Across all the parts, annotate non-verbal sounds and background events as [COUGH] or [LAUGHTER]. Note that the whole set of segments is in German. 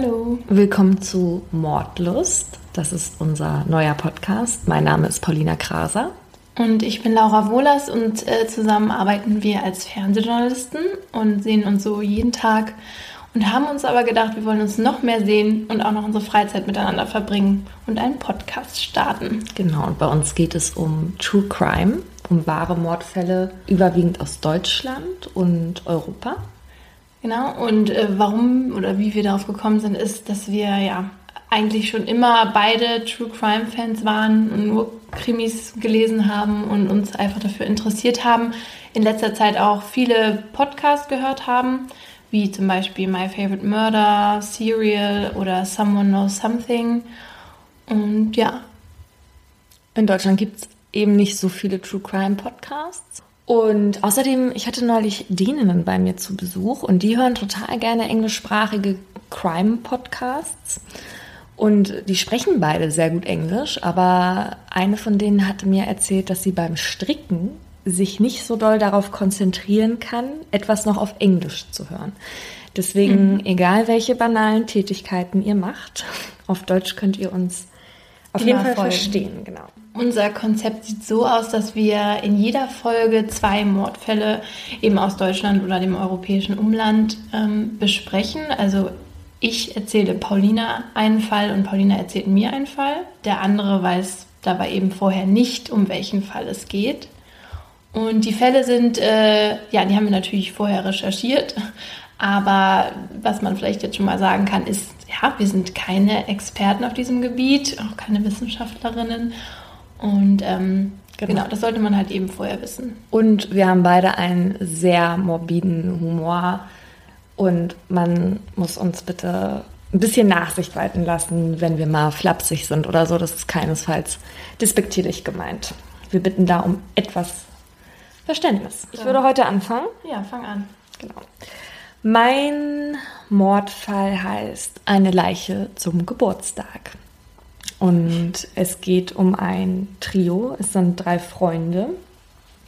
Hallo. Willkommen zu Mordlust. Das ist unser neuer Podcast. Mein Name ist Paulina Kraser. Und ich bin Laura Wohlers und äh, zusammen arbeiten wir als Fernsehjournalisten und sehen uns so jeden Tag und haben uns aber gedacht, wir wollen uns noch mehr sehen und auch noch unsere Freizeit miteinander verbringen und einen Podcast starten. Genau, und bei uns geht es um True Crime, um wahre Mordfälle, überwiegend aus Deutschland und Europa. Genau, und äh, warum oder wie wir darauf gekommen sind, ist, dass wir ja eigentlich schon immer beide True Crime Fans waren und nur Krimis gelesen haben und uns einfach dafür interessiert haben. In letzter Zeit auch viele Podcasts gehört haben, wie zum Beispiel My Favorite Murder, Serial oder Someone Knows Something. Und ja. In Deutschland gibt es eben nicht so viele True Crime Podcasts. Und außerdem, ich hatte neulich Däninnen bei mir zu Besuch und die hören total gerne englischsprachige Crime-Podcasts. Und die sprechen beide sehr gut Englisch, aber eine von denen hatte mir erzählt, dass sie beim Stricken sich nicht so doll darauf konzentrieren kann, etwas noch auf Englisch zu hören. Deswegen, mhm. egal welche banalen Tätigkeiten ihr macht, [LAUGHS] auf Deutsch könnt ihr uns auf jeden Fall folgen. verstehen, genau. Unser Konzept sieht so aus, dass wir in jeder Folge zwei Mordfälle eben aus Deutschland oder dem europäischen Umland ähm, besprechen. Also ich erzähle Paulina einen Fall und Paulina erzählt mir einen Fall. Der andere weiß dabei eben vorher nicht, um welchen Fall es geht. Und die Fälle sind, äh, ja, die haben wir natürlich vorher recherchiert. Aber was man vielleicht jetzt schon mal sagen kann, ist, ja, wir sind keine Experten auf diesem Gebiet, auch keine Wissenschaftlerinnen. Und ähm, genau. genau, das sollte man halt eben vorher wissen. Und wir haben beide einen sehr morbiden Humor. Und man muss uns bitte ein bisschen Nachsicht walten lassen, wenn wir mal flapsig sind oder so. Das ist keinesfalls despektierlich gemeint. Wir bitten da um etwas Verständnis. Ich würde heute anfangen. Ja, fang an. Genau. Mein Mordfall heißt Eine Leiche zum Geburtstag. Und es geht um ein Trio. Es sind drei Freunde.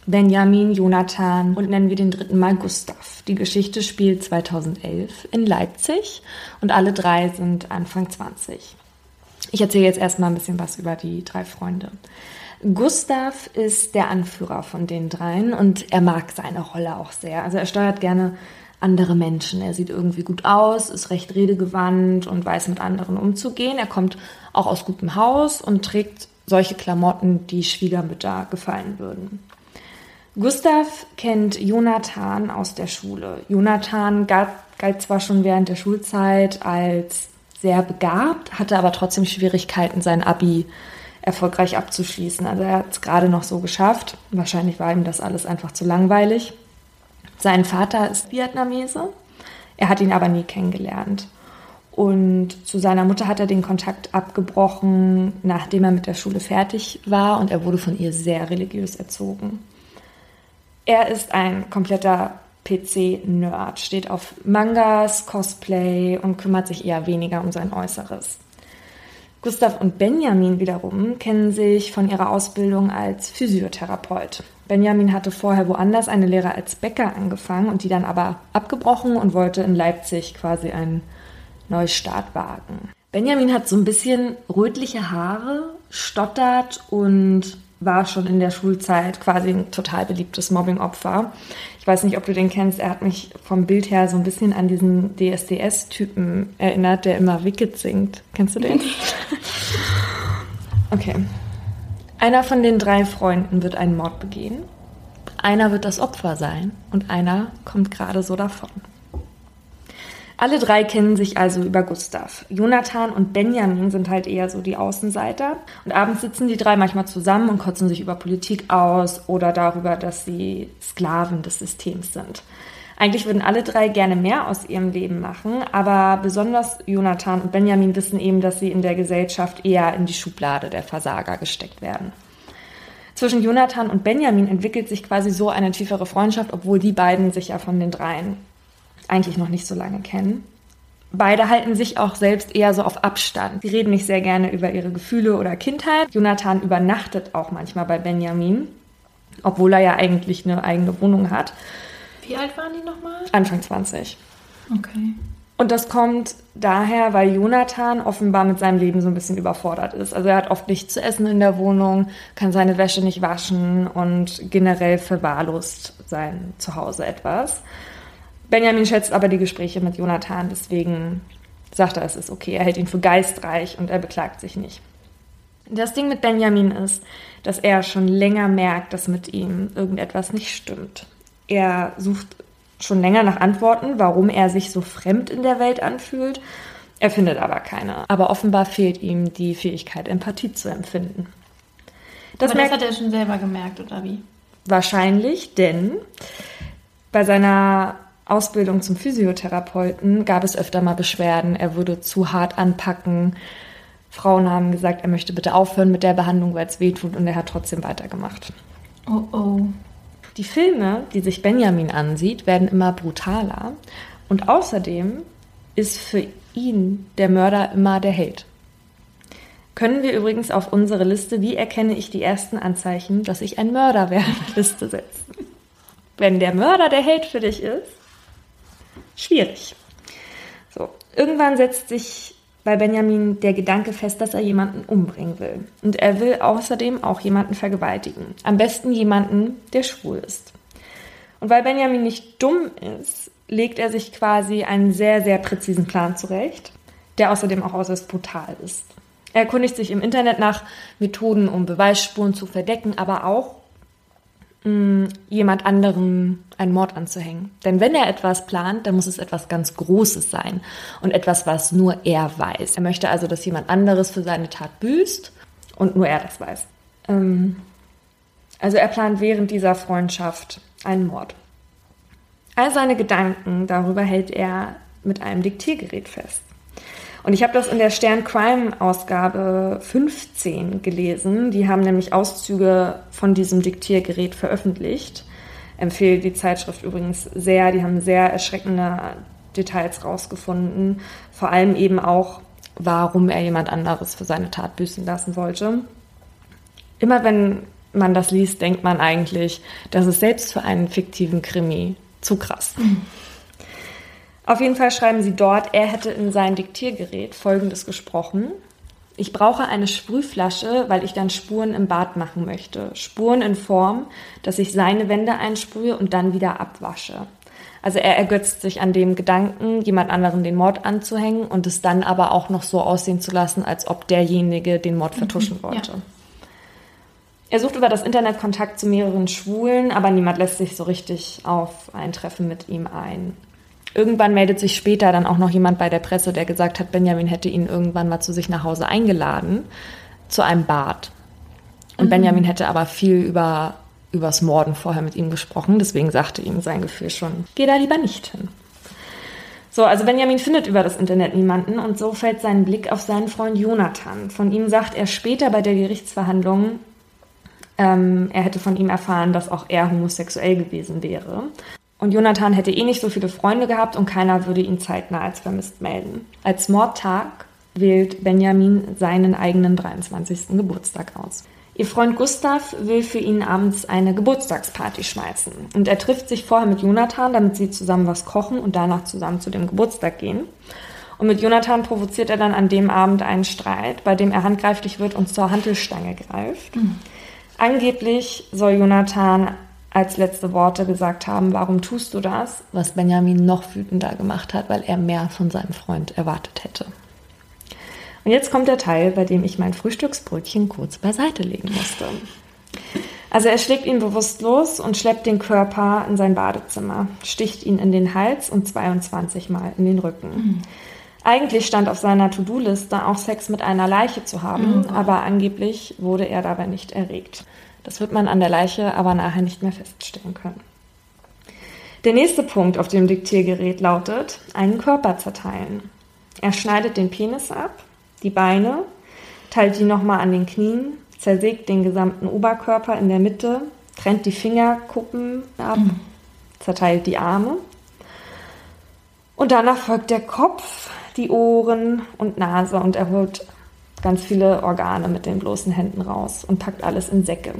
Benjamin, Jonathan und nennen wir den dritten mal Gustav. Die Geschichte spielt 2011 in Leipzig und alle drei sind Anfang 20. Ich erzähle jetzt erstmal ein bisschen was über die drei Freunde. Gustav ist der Anführer von den dreien und er mag seine Rolle auch sehr. Also er steuert gerne andere Menschen. Er sieht irgendwie gut aus, ist recht redegewandt und weiß mit anderen umzugehen. Er kommt auch aus gutem Haus und trägt solche Klamotten, die Schwiegermütter gefallen würden. Gustav kennt Jonathan aus der Schule. Jonathan galt, zwar schon während der Schulzeit als sehr begabt, hatte aber trotzdem Schwierigkeiten, sein Abi erfolgreich abzuschließen. Also er hat es gerade noch so geschafft. Wahrscheinlich war ihm das alles einfach zu langweilig. Sein Vater ist Vietnamese. Er hat ihn aber nie kennengelernt. Und zu seiner Mutter hat er den Kontakt abgebrochen, nachdem er mit der Schule fertig war und er wurde von ihr sehr religiös erzogen. Er ist ein kompletter PC-Nerd, steht auf Mangas, Cosplay und kümmert sich eher weniger um sein Äußeres. Gustav und Benjamin wiederum kennen sich von ihrer Ausbildung als Physiotherapeut. Benjamin hatte vorher woanders eine Lehre als Bäcker angefangen und die dann aber abgebrochen und wollte in Leipzig quasi einen Neustart wagen. Benjamin hat so ein bisschen rötliche Haare, stottert und war schon in der Schulzeit quasi ein total beliebtes Mobbing-Opfer. Ich weiß nicht, ob du den kennst. Er hat mich vom Bild her so ein bisschen an diesen DSDS-Typen erinnert, der immer Wicked singt. Kennst du den? [LAUGHS] Okay. Einer von den drei Freunden wird einen Mord begehen. Einer wird das Opfer sein und einer kommt gerade so davon. Alle drei kennen sich also über Gustav. Jonathan und Benjamin sind halt eher so die Außenseiter. Und abends sitzen die drei manchmal zusammen und kotzen sich über Politik aus oder darüber, dass sie Sklaven des Systems sind. Eigentlich würden alle drei gerne mehr aus ihrem Leben machen, aber besonders Jonathan und Benjamin wissen eben, dass sie in der Gesellschaft eher in die Schublade der Versager gesteckt werden. Zwischen Jonathan und Benjamin entwickelt sich quasi so eine tiefere Freundschaft, obwohl die beiden sich ja von den dreien eigentlich noch nicht so lange kennen. Beide halten sich auch selbst eher so auf Abstand. Sie reden nicht sehr gerne über ihre Gefühle oder Kindheit. Jonathan übernachtet auch manchmal bei Benjamin, obwohl er ja eigentlich eine eigene Wohnung hat. Wie alt waren die nochmal? Anfang 20. Okay. Und das kommt daher, weil Jonathan offenbar mit seinem Leben so ein bisschen überfordert ist. Also er hat oft nichts zu essen in der Wohnung, kann seine Wäsche nicht waschen und generell verwahrlost sein Zuhause etwas. Benjamin schätzt aber die Gespräche mit Jonathan, deswegen sagt er, es ist okay. Er hält ihn für geistreich und er beklagt sich nicht. Das Ding mit Benjamin ist, dass er schon länger merkt, dass mit ihm irgendetwas nicht stimmt. Er sucht schon länger nach Antworten, warum er sich so fremd in der Welt anfühlt. Er findet aber keine. Aber offenbar fehlt ihm die Fähigkeit, Empathie zu empfinden. Das, aber das hat er schon selber gemerkt, oder wie? Wahrscheinlich, denn bei seiner Ausbildung zum Physiotherapeuten gab es öfter mal Beschwerden. Er würde zu hart anpacken. Frauen haben gesagt, er möchte bitte aufhören mit der Behandlung, weil es weh tut und er hat trotzdem weitergemacht. Oh oh. Die Filme, die sich Benjamin ansieht, werden immer brutaler und außerdem ist für ihn der Mörder immer der Held. Können wir übrigens auf unsere Liste, wie erkenne ich die ersten Anzeichen, dass ich ein Mörder wäre, [LAUGHS] Liste setzen. Wenn der Mörder der Held für dich ist, schwierig. So, irgendwann setzt sich bei Benjamin der Gedanke fest, dass er jemanden umbringen will. Und er will außerdem auch jemanden vergewaltigen. Am besten jemanden, der schwul ist. Und weil Benjamin nicht dumm ist, legt er sich quasi einen sehr, sehr präzisen Plan zurecht, der außerdem auch äußerst brutal ist. Er erkundigt sich im Internet nach Methoden, um Beweisspuren zu verdecken, aber auch mh, jemand anderem einen Mord anzuhängen. Denn wenn er etwas plant, dann muss es etwas ganz Großes sein und etwas, was nur er weiß. Er möchte also, dass jemand anderes für seine Tat büßt und nur er das weiß. Ähm, also er plant während dieser Freundschaft einen Mord. All seine Gedanken darüber hält er mit einem Diktiergerät fest. Und ich habe das in der Stern Crime Ausgabe 15 gelesen. Die haben nämlich Auszüge von diesem Diktiergerät veröffentlicht. Empfehle die Zeitschrift übrigens sehr. Die haben sehr erschreckende Details rausgefunden. Vor allem eben auch, warum er jemand anderes für seine Tat büßen lassen wollte. Immer wenn man das liest, denkt man eigentlich, das ist selbst für einen fiktiven Krimi zu krass. Mhm. Auf jeden Fall schreiben sie dort, er hätte in sein Diktiergerät Folgendes gesprochen. Ich brauche eine Sprühflasche, weil ich dann Spuren im Bad machen möchte. Spuren in Form, dass ich seine Wände einsprühe und dann wieder abwasche. Also er ergötzt sich an dem Gedanken, jemand anderen den Mord anzuhängen und es dann aber auch noch so aussehen zu lassen, als ob derjenige den Mord vertuschen mhm, wollte. Ja. Er sucht über das Internet Kontakt zu mehreren Schwulen, aber niemand lässt sich so richtig auf ein Treffen mit ihm ein. Irgendwann meldet sich später dann auch noch jemand bei der Presse, der gesagt hat, Benjamin hätte ihn irgendwann mal zu sich nach Hause eingeladen, zu einem Bad. Und mhm. Benjamin hätte aber viel über übers Morden vorher mit ihm gesprochen, deswegen sagte ihm sein Gefühl schon, geh da lieber nicht hin. So, also Benjamin findet über das Internet niemanden und so fällt sein Blick auf seinen Freund Jonathan. Von ihm sagt er später bei der Gerichtsverhandlung, ähm, er hätte von ihm erfahren, dass auch er homosexuell gewesen wäre. Und Jonathan hätte eh nicht so viele Freunde gehabt und keiner würde ihn zeitnah als vermisst melden. Als Mordtag wählt Benjamin seinen eigenen 23. Geburtstag aus. Ihr Freund Gustav will für ihn abends eine Geburtstagsparty schmeißen. Und er trifft sich vorher mit Jonathan, damit sie zusammen was kochen und danach zusammen zu dem Geburtstag gehen. Und mit Jonathan provoziert er dann an dem Abend einen Streit, bei dem er handgreiflich wird und zur Hantelstange greift. Mhm. Angeblich soll Jonathan als letzte Worte gesagt haben, warum tust du das? Was Benjamin noch wütender gemacht hat, weil er mehr von seinem Freund erwartet hätte. Und jetzt kommt der Teil, bei dem ich mein Frühstücksbrötchen kurz beiseite legen musste. Also er schlägt ihn bewusstlos und schleppt den Körper in sein Badezimmer, sticht ihn in den Hals und 22 Mal in den Rücken. Mhm. Eigentlich stand auf seiner To-Do-Liste auch Sex mit einer Leiche zu haben, mhm. aber angeblich wurde er dabei nicht erregt. Das wird man an der Leiche aber nachher nicht mehr feststellen können. Der nächste Punkt auf dem Diktiergerät lautet, einen Körper zerteilen. Er schneidet den Penis ab, die Beine, teilt die nochmal an den Knien, zersägt den gesamten Oberkörper in der Mitte, trennt die Fingerkuppen ab, mhm. zerteilt die Arme. Und danach folgt der Kopf, die Ohren und Nase und er holt ganz viele Organe mit den bloßen Händen raus und packt alles in Säcke.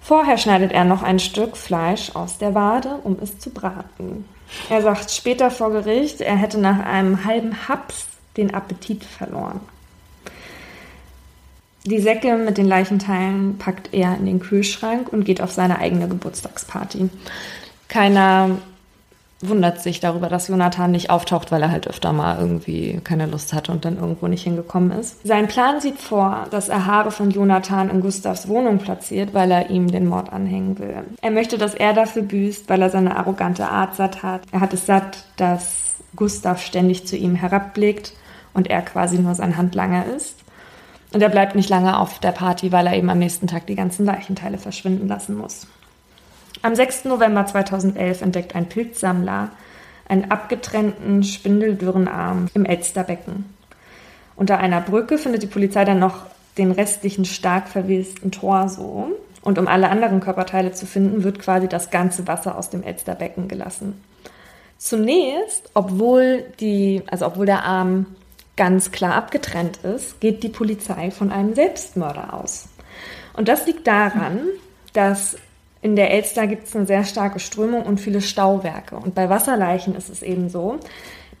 Vorher schneidet er noch ein Stück Fleisch aus der Wade, um es zu braten. Er sagt später vor Gericht, er hätte nach einem halben Haps den Appetit verloren. Die Säcke mit den Leichenteilen packt er in den Kühlschrank und geht auf seine eigene Geburtstagsparty. Keiner wundert sich darüber, dass Jonathan nicht auftaucht, weil er halt öfter mal irgendwie keine Lust hatte und dann irgendwo nicht hingekommen ist. Sein Plan sieht vor, dass er Haare von Jonathan in Gustavs Wohnung platziert, weil er ihm den Mord anhängen will. Er möchte, dass er dafür büßt, weil er seine arrogante Art satt hat. Er hat es satt, dass Gustav ständig zu ihm herabblickt und er quasi nur sein Handlanger ist. Und er bleibt nicht lange auf der Party, weil er eben am nächsten Tag die ganzen Leichenteile verschwinden lassen muss. Am 6. November 2011 entdeckt ein Pilzsammler einen abgetrennten, spindeldürren Arm im Elsterbecken. Unter einer Brücke findet die Polizei dann noch den restlichen stark verwesten Torso. Und um alle anderen Körperteile zu finden, wird quasi das ganze Wasser aus dem Elsterbecken gelassen. Zunächst, obwohl die, also obwohl der Arm ganz klar abgetrennt ist, geht die Polizei von einem Selbstmörder aus. Und das liegt daran, dass in der Elster gibt es eine sehr starke Strömung und viele Stauwerke. Und bei Wasserleichen ist es eben so,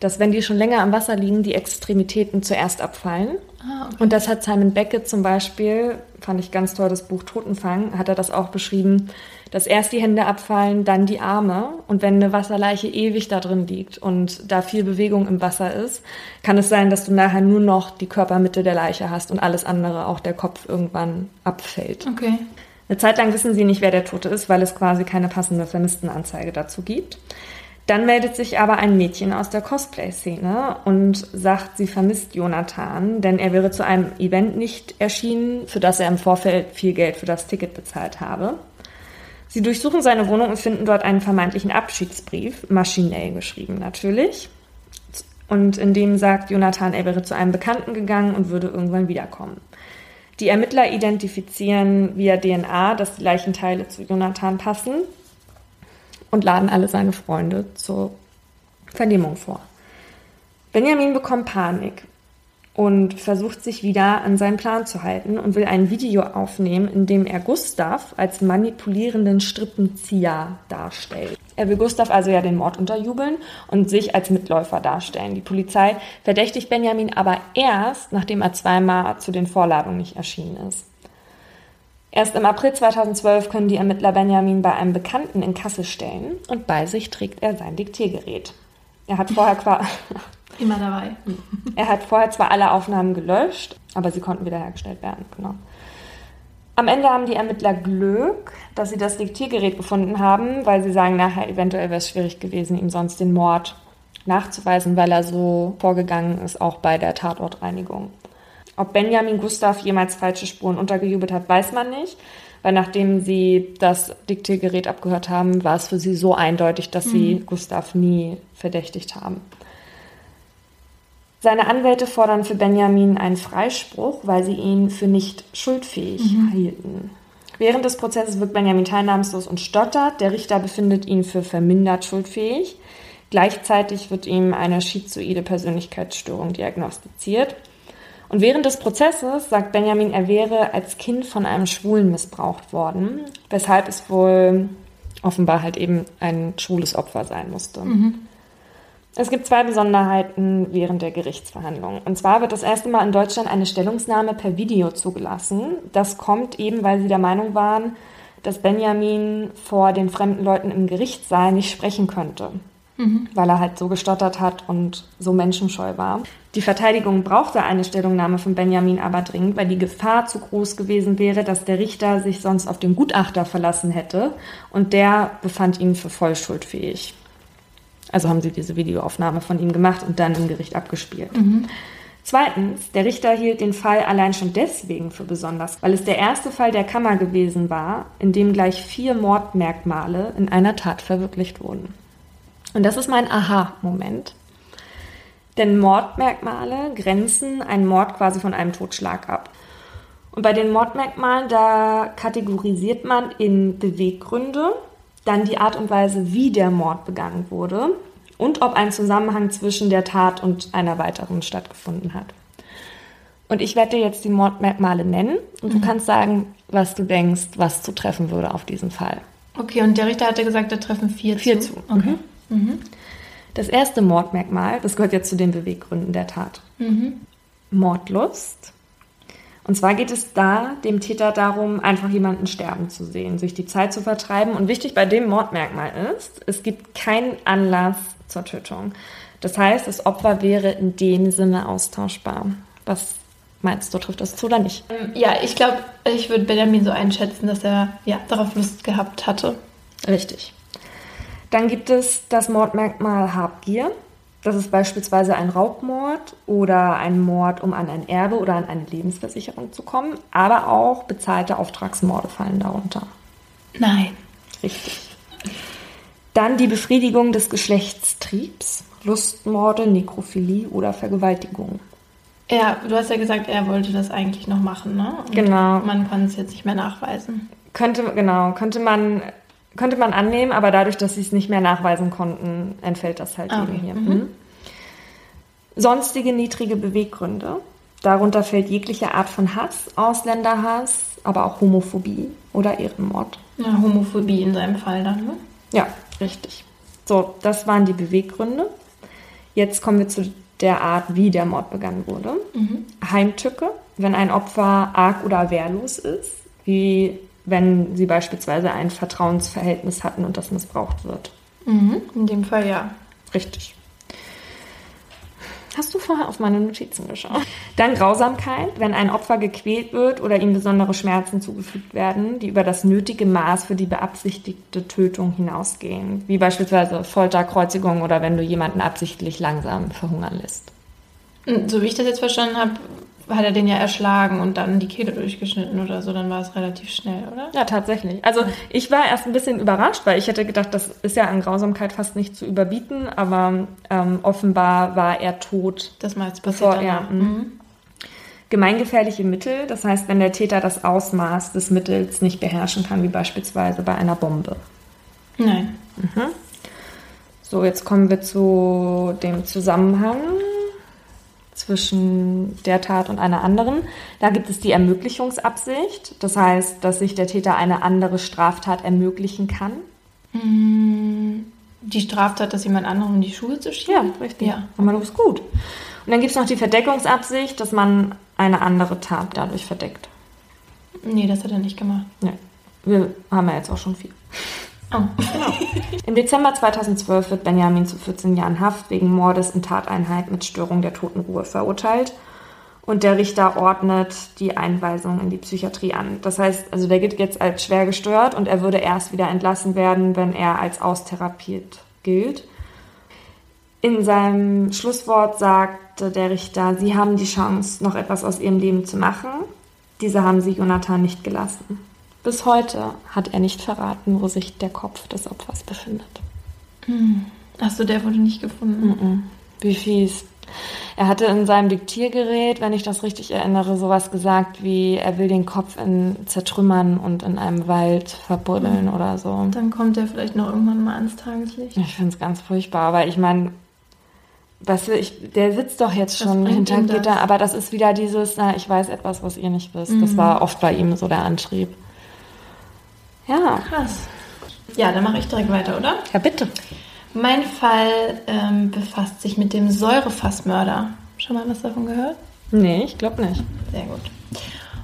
dass wenn die schon länger am Wasser liegen, die Extremitäten zuerst abfallen. Ah, okay. Und das hat Simon Beckett zum Beispiel, fand ich ganz toll, das Buch Totenfang, hat er das auch beschrieben, dass erst die Hände abfallen, dann die Arme. Und wenn eine Wasserleiche ewig da drin liegt und da viel Bewegung im Wasser ist, kann es sein, dass du nachher nur noch die Körpermitte der Leiche hast und alles andere, auch der Kopf, irgendwann abfällt. Okay. Eine Zeit lang wissen sie nicht, wer der Tote ist, weil es quasi keine passende Vermisstenanzeige dazu gibt. Dann meldet sich aber ein Mädchen aus der Cosplay-Szene und sagt, sie vermisst Jonathan, denn er wäre zu einem Event nicht erschienen, für das er im Vorfeld viel Geld für das Ticket bezahlt habe. Sie durchsuchen seine Wohnung und finden dort einen vermeintlichen Abschiedsbrief, maschinell geschrieben natürlich. Und in dem sagt Jonathan, er wäre zu einem Bekannten gegangen und würde irgendwann wiederkommen. Die Ermittler identifizieren via DNA, dass die Leichenteile zu Jonathan passen und laden alle seine Freunde zur Vernehmung vor. Benjamin bekommt Panik und versucht sich wieder an seinen Plan zu halten und will ein Video aufnehmen, in dem er Gustav als manipulierenden Strippenzieher darstellt. Er will Gustav also ja den Mord unterjubeln und sich als Mitläufer darstellen. Die Polizei verdächtigt Benjamin aber erst, nachdem er zweimal zu den Vorladungen nicht erschienen ist. Erst im April 2012 können die Ermittler Benjamin bei einem Bekannten in Kassel stellen und bei sich trägt er sein Diktiergerät. Er hat vorher quasi Immer dabei. Er hat vorher zwar alle Aufnahmen gelöscht, aber sie konnten wiederhergestellt werden. Genau. Am Ende haben die Ermittler Glück, dass sie das Diktiergerät gefunden haben, weil sie sagen, nachher eventuell wäre es schwierig gewesen, ihm sonst den Mord nachzuweisen, weil er so vorgegangen ist, auch bei der Tatortreinigung. Ob Benjamin Gustav jemals falsche Spuren untergejubelt hat, weiß man nicht, weil nachdem sie das Diktiergerät abgehört haben, war es für sie so eindeutig, dass mhm. sie Gustav nie verdächtigt haben. Seine Anwälte fordern für Benjamin einen Freispruch, weil sie ihn für nicht schuldfähig mhm. hielten. Während des Prozesses wirkt Benjamin teilnahmslos und stottert. Der Richter befindet ihn für vermindert schuldfähig. Gleichzeitig wird ihm eine schizoide Persönlichkeitsstörung diagnostiziert. Und während des Prozesses sagt Benjamin, er wäre als Kind von einem Schwulen missbraucht worden, weshalb es wohl offenbar halt eben ein schwules Opfer sein musste. Mhm. Es gibt zwei Besonderheiten während der Gerichtsverhandlung. Und zwar wird das erste Mal in Deutschland eine Stellungnahme per Video zugelassen. Das kommt eben, weil sie der Meinung waren, dass Benjamin vor den fremden Leuten im Gerichtssaal nicht sprechen könnte, mhm. weil er halt so gestottert hat und so menschenscheu war. Die Verteidigung brauchte eine Stellungnahme von Benjamin aber dringend, weil die Gefahr zu groß gewesen wäre, dass der Richter sich sonst auf den Gutachter verlassen hätte und der befand ihn für voll schuldfähig. Also haben sie diese Videoaufnahme von ihm gemacht und dann im Gericht abgespielt. Mhm. Zweitens, der Richter hielt den Fall allein schon deswegen für besonders, weil es der erste Fall der Kammer gewesen war, in dem gleich vier Mordmerkmale in einer Tat verwirklicht wurden. Und das ist mein Aha-Moment. Denn Mordmerkmale grenzen einen Mord quasi von einem Totschlag ab. Und bei den Mordmerkmalen, da kategorisiert man in Beweggründe, dann die Art und Weise, wie der Mord begangen wurde und ob ein Zusammenhang zwischen der Tat und einer weiteren stattgefunden hat. Und ich werde dir jetzt die Mordmerkmale nennen und mhm. du kannst sagen, was du denkst, was zu treffen würde auf diesen Fall. Okay, und der Richter hatte gesagt, da treffen vier, vier zu. zu. Okay. Mhm. Mhm. Das erste Mordmerkmal, das gehört jetzt zu den Beweggründen der Tat. Mhm. Mordlust. Und zwar geht es da dem Täter darum, einfach jemanden sterben zu sehen, sich die Zeit zu vertreiben. Und wichtig bei dem Mordmerkmal ist, es gibt keinen Anlass zur Tötung. Das heißt, das Opfer wäre in dem Sinne austauschbar. Was meinst du, trifft das zu oder nicht? Ähm, ja, ich glaube, ich würde Benjamin so einschätzen, dass er ja, darauf Lust gehabt hatte. Richtig. Dann gibt es das Mordmerkmal Habgier. Das ist beispielsweise ein Raubmord oder ein Mord, um an ein Erbe oder an eine Lebensversicherung zu kommen. Aber auch bezahlte Auftragsmorde fallen darunter. Nein. Richtig. Dann die Befriedigung des Geschlechtstriebs, Lustmorde, Nekrophilie oder Vergewaltigung. Ja, du hast ja gesagt, er wollte das eigentlich noch machen, ne? Und genau. Man kann es jetzt nicht mehr nachweisen. Könnte, genau, könnte man, könnte man annehmen, aber dadurch, dass sie es nicht mehr nachweisen konnten, entfällt das halt okay. eben hier. Mhm. Mhm. Sonstige niedrige Beweggründe. Darunter fällt jegliche Art von Hass, Ausländerhass, aber auch Homophobie oder Ehrenmord. Ja, Homophobie in seinem Fall dann, ne? Ja, richtig. So, das waren die Beweggründe. Jetzt kommen wir zu der Art, wie der Mord begangen wurde. Mhm. Heimtücke, wenn ein Opfer arg oder wehrlos ist, wie wenn sie beispielsweise ein Vertrauensverhältnis hatten und das missbraucht wird. Mhm. In dem Fall ja. Richtig. Hast du vorher auf meine Notizen geschaut? Dann Grausamkeit, wenn ein Opfer gequält wird oder ihm besondere Schmerzen zugefügt werden, die über das nötige Maß für die beabsichtigte Tötung hinausgehen, wie beispielsweise Folter, Kreuzigung oder wenn du jemanden absichtlich langsam verhungern lässt. So wie ich das jetzt verstanden habe, hat er den ja erschlagen und dann die Kehle durchgeschnitten oder so, dann war es relativ schnell, oder? Ja, tatsächlich. Also ich war erst ein bisschen überrascht, weil ich hätte gedacht, das ist ja an Grausamkeit fast nicht zu überbieten, aber ähm, offenbar war er tot. Das mal jetzt bevor er. Mhm. mhm. Gemeingefährliche Mittel, das heißt, wenn der Täter das Ausmaß des Mittels nicht beherrschen kann, wie beispielsweise bei einer Bombe. Nein. Mhm. So, jetzt kommen wir zu dem Zusammenhang zwischen der Tat und einer anderen. Da gibt es die Ermöglichungsabsicht, das heißt, dass sich der Täter eine andere Straftat ermöglichen kann. Hm, die Straftat, dass jemand anderem in die Schuhe zu schieben? Ja, richtig. Ja. Aber du bist gut. Und dann gibt es noch die Verdeckungsabsicht, dass man eine andere Tat dadurch verdeckt. Nee, das hat er nicht gemacht. Nee. Wir haben ja jetzt auch schon viel. Genau. [LAUGHS] Im Dezember 2012 wird Benjamin zu 14 Jahren Haft wegen Mordes in Tateinheit mit Störung der Totenruhe verurteilt. Und der Richter ordnet die Einweisung in die Psychiatrie an. Das heißt, also der gilt jetzt als schwer gestört und er würde erst wieder entlassen werden, wenn er als austherapiert gilt. In seinem Schlusswort sagte der Richter, Sie haben die Chance, noch etwas aus Ihrem Leben zu machen. Diese haben Sie Jonathan nicht gelassen. Bis heute hat er nicht verraten, wo sich der Kopf des Opfers befindet. Hm. Achso, der wurde nicht gefunden. Mm -mm. Wie fies. Er hatte in seinem Diktiergerät, wenn ich das richtig erinnere, sowas gesagt wie, er will den Kopf in zertrümmern und in einem Wald verbuddeln mhm. oder so. Dann kommt er vielleicht noch irgendwann mal ans Tageslicht. Ich finde es ganz furchtbar, aber ich meine, du, ich, der sitzt doch jetzt schon hinter Gitter, aber das ist wieder dieses, na, ich weiß etwas, was ihr nicht wisst. Mhm. Das war oft bei ihm so der Antrieb. Ja. Krass. Ja, dann mache ich direkt weiter, oder? Ja, bitte. Mein Fall ähm, befasst sich mit dem Säurefassmörder. Schon mal was davon gehört? Nee, ich glaube nicht. Sehr gut.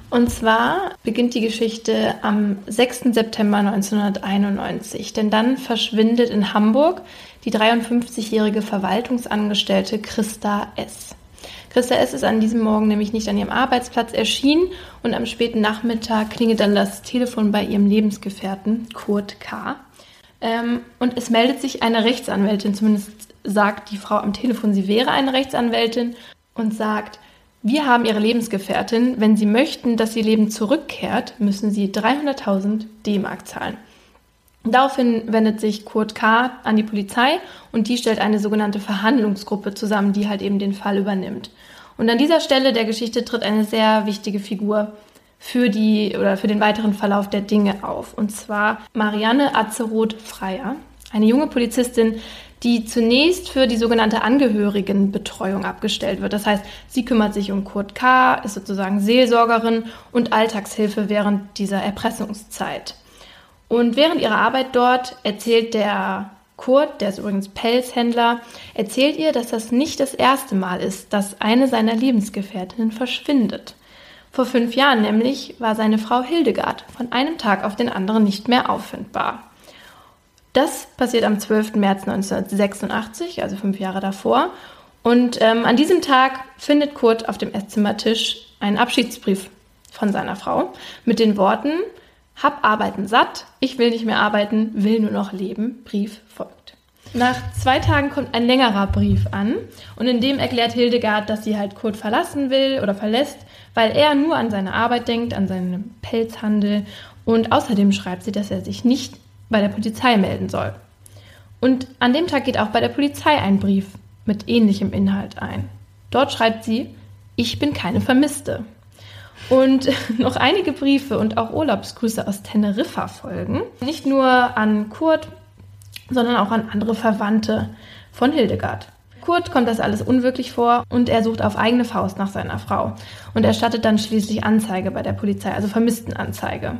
Und zwar beginnt die Geschichte am 6. September 1991, denn dann verschwindet in Hamburg die 53-jährige Verwaltungsangestellte Christa S. Christa S. ist an diesem Morgen nämlich nicht an ihrem Arbeitsplatz erschienen und am späten Nachmittag klingelt dann das Telefon bei ihrem Lebensgefährten Kurt K. Ähm, und es meldet sich eine Rechtsanwältin, zumindest sagt die Frau am Telefon, sie wäre eine Rechtsanwältin und sagt, wir haben ihre Lebensgefährtin. Wenn sie möchten, dass ihr Leben zurückkehrt, müssen sie 300.000 D-Mark zahlen. Daraufhin wendet sich Kurt K. an die Polizei und die stellt eine sogenannte Verhandlungsgruppe zusammen, die halt eben den Fall übernimmt. Und an dieser Stelle der Geschichte tritt eine sehr wichtige Figur für die oder für den weiteren Verlauf der Dinge auf. Und zwar Marianne Azeroth-Freier, eine junge Polizistin, die zunächst für die sogenannte Angehörigenbetreuung abgestellt wird. Das heißt, sie kümmert sich um Kurt K., ist sozusagen Seelsorgerin und Alltagshilfe während dieser Erpressungszeit. Und während ihrer Arbeit dort erzählt der Kurt, der ist übrigens Pelzhändler, erzählt ihr, dass das nicht das erste Mal ist, dass eine seiner Lebensgefährtinnen verschwindet. Vor fünf Jahren nämlich war seine Frau Hildegard von einem Tag auf den anderen nicht mehr auffindbar. Das passiert am 12. März 1986, also fünf Jahre davor. Und ähm, an diesem Tag findet Kurt auf dem Esszimmertisch einen Abschiedsbrief von seiner Frau mit den Worten, hab Arbeiten satt, ich will nicht mehr arbeiten, will nur noch leben. Brief folgt. Nach zwei Tagen kommt ein längerer Brief an und in dem erklärt Hildegard, dass sie halt Kurt verlassen will oder verlässt, weil er nur an seine Arbeit denkt, an seinen Pelzhandel und außerdem schreibt sie, dass er sich nicht bei der Polizei melden soll. Und an dem Tag geht auch bei der Polizei ein Brief mit ähnlichem Inhalt ein. Dort schreibt sie, ich bin keine Vermisste. Und [LAUGHS] noch einige Briefe und auch Urlaubsgrüße aus Teneriffa folgen. Nicht nur an Kurt, sondern auch an andere Verwandte von Hildegard. Kurt kommt das alles unwirklich vor und er sucht auf eigene Faust nach seiner Frau und erstattet dann schließlich Anzeige bei der Polizei, also Vermisstenanzeige.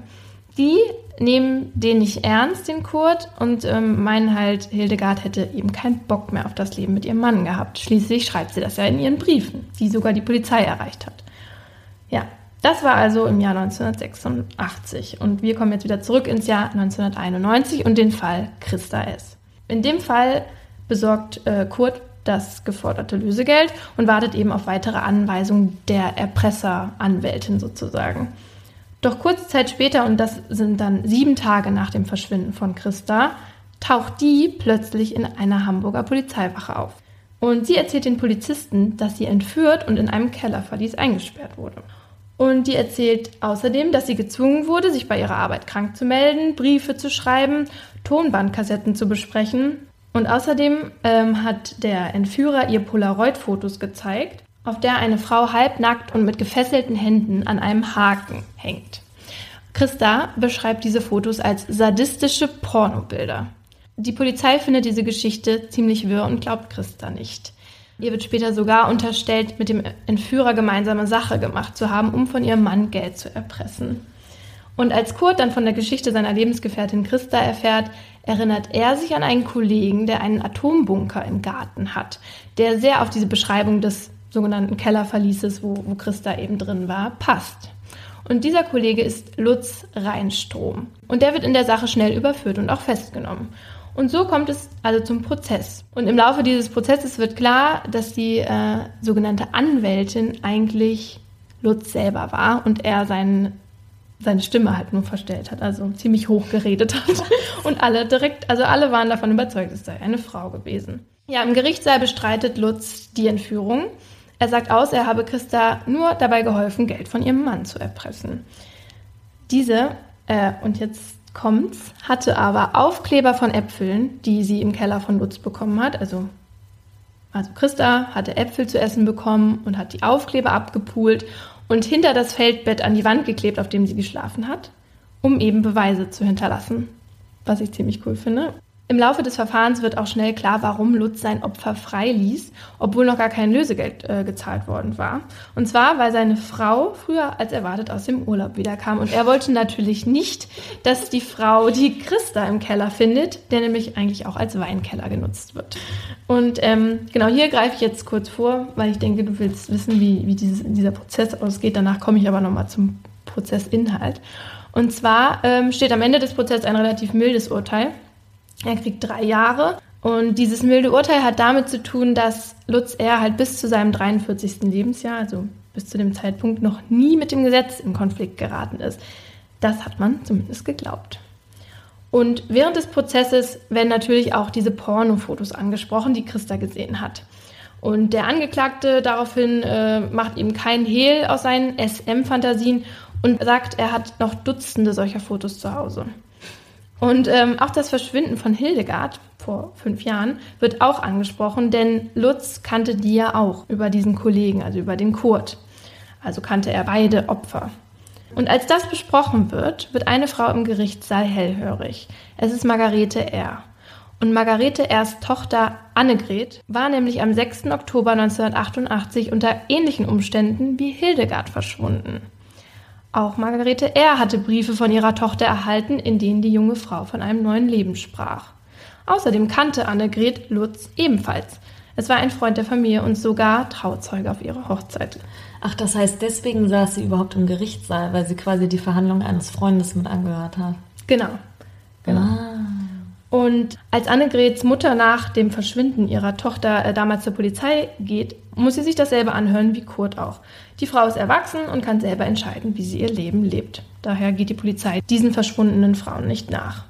Die nehmen den nicht ernst, den Kurt, und ähm, meinen halt, Hildegard hätte eben keinen Bock mehr auf das Leben mit ihrem Mann gehabt. Schließlich schreibt sie das ja in ihren Briefen, die sogar die Polizei erreicht hat. Ja, das war also im Jahr 1986 und wir kommen jetzt wieder zurück ins Jahr 1991 und den Fall Christa S. In dem Fall besorgt äh, Kurt das geforderte Lösegeld und wartet eben auf weitere Anweisungen der Erpresseranwältin sozusagen. Doch kurze Zeit später, und das sind dann sieben Tage nach dem Verschwinden von Christa, taucht die plötzlich in einer Hamburger Polizeiwache auf. Und sie erzählt den Polizisten, dass sie entführt und in einem Kellerverlies eingesperrt wurde. Und die erzählt außerdem, dass sie gezwungen wurde, sich bei ihrer Arbeit krank zu melden, Briefe zu schreiben, Tonbandkassetten zu besprechen. Und außerdem ähm, hat der Entführer ihr Polaroid-Fotos gezeigt, auf der eine Frau halbnackt und mit gefesselten Händen an einem Haken hängt. Christa beschreibt diese Fotos als sadistische Pornobilder. Die Polizei findet diese Geschichte ziemlich wirr und glaubt Christa nicht. Ihr wird später sogar unterstellt, mit dem Entführer gemeinsame Sache gemacht zu haben, um von ihrem Mann Geld zu erpressen. Und als Kurt dann von der Geschichte seiner Lebensgefährtin Christa erfährt, erinnert er sich an einen Kollegen, der einen Atombunker im Garten hat, der sehr auf diese Beschreibung des sogenannten Kellerverlieses, wo, wo Christa eben drin war, passt. Und dieser Kollege ist Lutz Reinstrom. Und der wird in der Sache schnell überführt und auch festgenommen. Und so kommt es also zum Prozess. Und im Laufe dieses Prozesses wird klar, dass die äh, sogenannte Anwältin eigentlich Lutz selber war und er seinen, seine Stimme halt nur verstellt hat, also ziemlich hoch geredet hat. [LAUGHS] Und alle direkt, also alle waren davon überzeugt, es sei eine Frau gewesen. Ja, im Gerichtssaal bestreitet Lutz die Entführung. Er sagt aus, er habe Christa nur dabei geholfen, Geld von ihrem Mann zu erpressen. Diese, äh, und jetzt kommt's, hatte aber Aufkleber von Äpfeln, die sie im Keller von Lutz bekommen hat. Also, also Christa hatte Äpfel zu essen bekommen und hat die Aufkleber abgepult und hinter das Feldbett an die Wand geklebt, auf dem sie geschlafen hat, um eben Beweise zu hinterlassen. Was ich ziemlich cool finde. Im Laufe des Verfahrens wird auch schnell klar, warum Lutz sein Opfer freiließ, obwohl noch gar kein Lösegeld äh, gezahlt worden war. Und zwar, weil seine Frau früher als erwartet aus dem Urlaub wiederkam. Und er wollte natürlich nicht, dass die Frau die Christa im Keller findet, der nämlich eigentlich auch als Weinkeller genutzt wird. Und ähm, genau hier greife ich jetzt kurz vor, weil ich denke, du willst wissen, wie, wie dieses, dieser Prozess ausgeht. Danach komme ich aber nochmal zum Prozessinhalt. Und zwar ähm, steht am Ende des Prozesses ein relativ mildes Urteil. Er kriegt drei Jahre. Und dieses milde Urteil hat damit zu tun, dass Lutz R. halt bis zu seinem 43. Lebensjahr, also bis zu dem Zeitpunkt, noch nie mit dem Gesetz in Konflikt geraten ist. Das hat man zumindest geglaubt. Und während des Prozesses werden natürlich auch diese Pornofotos angesprochen, die Christa gesehen hat. Und der Angeklagte daraufhin äh, macht ihm keinen Hehl aus seinen SM-Fantasien und sagt, er hat noch Dutzende solcher Fotos zu Hause. Und ähm, auch das Verschwinden von Hildegard vor fünf Jahren wird auch angesprochen, denn Lutz kannte die ja auch über diesen Kollegen, also über den Kurt. Also kannte er beide Opfer. Und als das besprochen wird, wird eine Frau im Gerichtssaal hellhörig. Es ist Margarete R. Und Margarete R.'s Tochter Annegret war nämlich am 6. Oktober 1988 unter ähnlichen Umständen wie Hildegard verschwunden. Auch Margarete R. hatte Briefe von ihrer Tochter erhalten, in denen die junge Frau von einem neuen Leben sprach. Außerdem kannte Annegret Lutz ebenfalls. Es war ein Freund der Familie und sogar Trauzeuge auf ihrer Hochzeit. Ach, das heißt, deswegen saß sie überhaupt im Gerichtssaal, weil sie quasi die Verhandlungen eines Freundes mit angehört hat. Genau. genau. Ah. Und als Annegrets Mutter nach dem Verschwinden ihrer Tochter äh, damals zur Polizei geht, muss sie sich dasselbe anhören wie Kurt auch. Die Frau ist erwachsen und kann selber entscheiden, wie sie ihr Leben lebt. Daher geht die Polizei diesen verschwundenen Frauen nicht nach.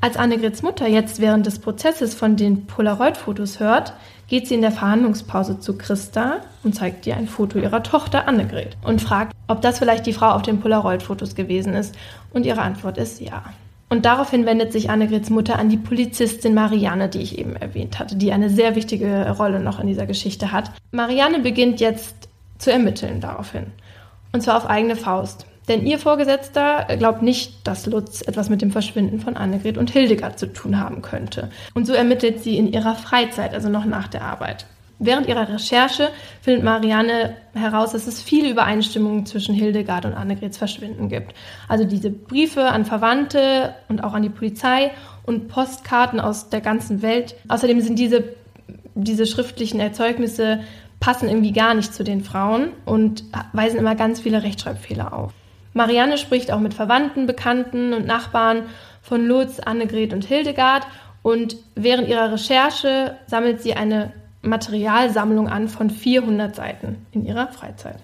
Als Annegrets Mutter jetzt während des Prozesses von den Polaroid-Fotos hört, geht sie in der Verhandlungspause zu Christa und zeigt ihr ein Foto ihrer Tochter Annegret und fragt, ob das vielleicht die Frau auf den Polaroid-Fotos gewesen ist. Und ihre Antwort ist ja. Und daraufhin wendet sich Annegrets Mutter an die Polizistin Marianne, die ich eben erwähnt hatte, die eine sehr wichtige Rolle noch in dieser Geschichte hat. Marianne beginnt jetzt zu ermitteln daraufhin. Und zwar auf eigene Faust. Denn ihr Vorgesetzter glaubt nicht, dass Lutz etwas mit dem Verschwinden von Annegret und Hildegard zu tun haben könnte. Und so ermittelt sie in ihrer Freizeit, also noch nach der Arbeit. Während ihrer Recherche findet Marianne heraus, dass es viele Übereinstimmungen zwischen Hildegard und Annegrets Verschwinden gibt. Also diese Briefe an Verwandte und auch an die Polizei und Postkarten aus der ganzen Welt. Außerdem sind diese, diese schriftlichen Erzeugnisse passen irgendwie gar nicht zu den Frauen und weisen immer ganz viele Rechtschreibfehler auf. Marianne spricht auch mit Verwandten, Bekannten und Nachbarn von Lutz, Annegret und Hildegard und während ihrer Recherche sammelt sie eine Materialsammlung an von 400 Seiten in ihrer Freizeit.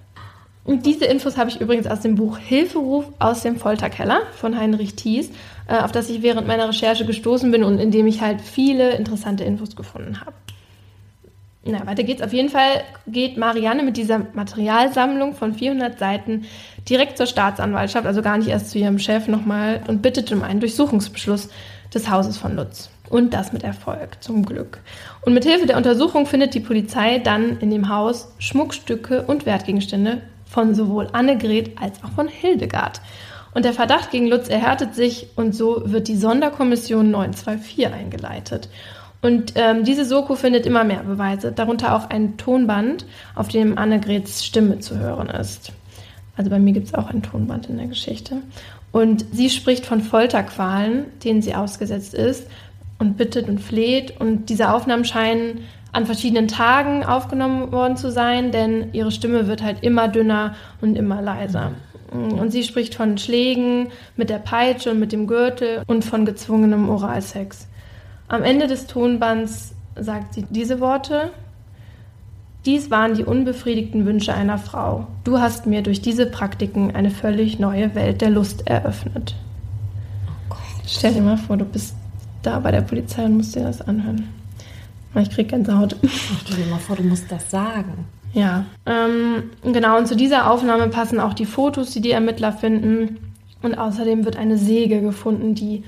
Und diese Infos habe ich übrigens aus dem Buch Hilferuf aus dem Folterkeller von Heinrich Thies, äh, auf das ich während meiner Recherche gestoßen bin und in dem ich halt viele interessante Infos gefunden habe. Na, weiter geht's. Auf jeden Fall geht Marianne mit dieser Materialsammlung von 400 Seiten direkt zur Staatsanwaltschaft, also gar nicht erst zu ihrem Chef nochmal, und bittet um einen Durchsuchungsbeschluss des Hauses von Lutz. Und das mit Erfolg, zum Glück. Und mit Hilfe der Untersuchung findet die Polizei dann in dem Haus Schmuckstücke und Wertgegenstände von sowohl Annegret als auch von Hildegard. Und der Verdacht gegen Lutz erhärtet sich und so wird die Sonderkommission 924 eingeleitet. Und ähm, diese Soko findet immer mehr Beweise, darunter auch ein Tonband, auf dem Annegrets Stimme zu hören ist. Also bei mir gibt es auch ein Tonband in der Geschichte. Und sie spricht von Folterqualen, denen sie ausgesetzt ist, und bittet und fleht. Und diese Aufnahmen scheinen an verschiedenen Tagen aufgenommen worden zu sein, denn ihre Stimme wird halt immer dünner und immer leiser. Und sie spricht von Schlägen mit der Peitsche und mit dem Gürtel und von gezwungenem Oralsex. Am Ende des Tonbands sagt sie diese Worte. Dies waren die unbefriedigten Wünsche einer Frau. Du hast mir durch diese Praktiken eine völlig neue Welt der Lust eröffnet. Oh Gott. Stell dir mal vor, du bist da bei der Polizei und musst dir das anhören. Ich krieg Gänsehaut. Stell dir mal vor, du musst das sagen. Ja, ähm, genau. Und zu dieser Aufnahme passen auch die Fotos, die die Ermittler finden. Und außerdem wird eine Säge gefunden, die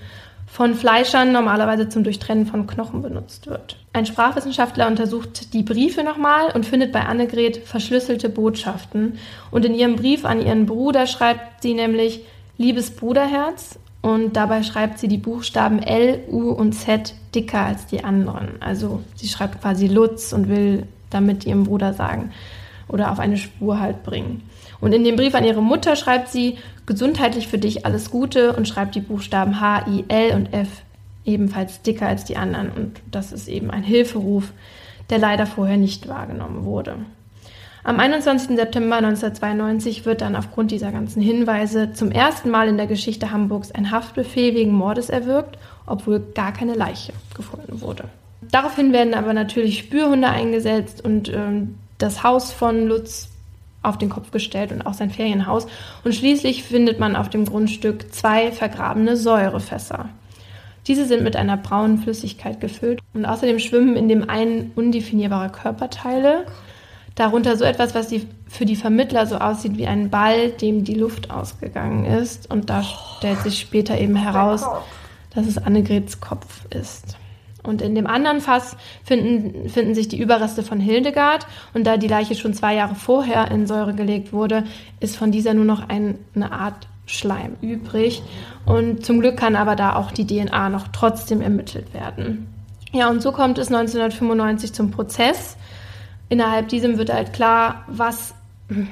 von Fleischern normalerweise zum Durchtrennen von Knochen benutzt wird. Ein Sprachwissenschaftler untersucht die Briefe nochmal und findet bei Annegret verschlüsselte Botschaften. Und in ihrem Brief an ihren Bruder schreibt sie nämlich, liebes Bruderherz, und dabei schreibt sie die Buchstaben L, U und Z dicker als die anderen. Also sie schreibt quasi Lutz und will damit ihrem Bruder sagen oder auf eine Spur halt bringen. Und in dem Brief an ihre Mutter schreibt sie gesundheitlich für dich alles Gute und schreibt die Buchstaben H, I, L und F ebenfalls dicker als die anderen. Und das ist eben ein Hilferuf, der leider vorher nicht wahrgenommen wurde. Am 21. September 1992 wird dann aufgrund dieser ganzen Hinweise zum ersten Mal in der Geschichte Hamburgs ein Haftbefehl wegen Mordes erwirkt, obwohl gar keine Leiche gefunden wurde. Daraufhin werden aber natürlich Spürhunde eingesetzt und ähm, das Haus von Lutz auf den Kopf gestellt und auch sein Ferienhaus. Und schließlich findet man auf dem Grundstück zwei vergrabene Säurefässer. Diese sind mit einer braunen Flüssigkeit gefüllt und außerdem schwimmen in dem einen undefinierbare Körperteile Darunter so etwas, was die, für die Vermittler so aussieht wie ein Ball, dem die Luft ausgegangen ist. Und da stellt sich später eben heraus, dass es Annegrets Kopf ist. Und in dem anderen Fass finden, finden sich die Überreste von Hildegard. Und da die Leiche schon zwei Jahre vorher in Säure gelegt wurde, ist von dieser nur noch ein, eine Art Schleim übrig. Und zum Glück kann aber da auch die DNA noch trotzdem ermittelt werden. Ja, und so kommt es 1995 zum Prozess innerhalb diesem wird halt klar, was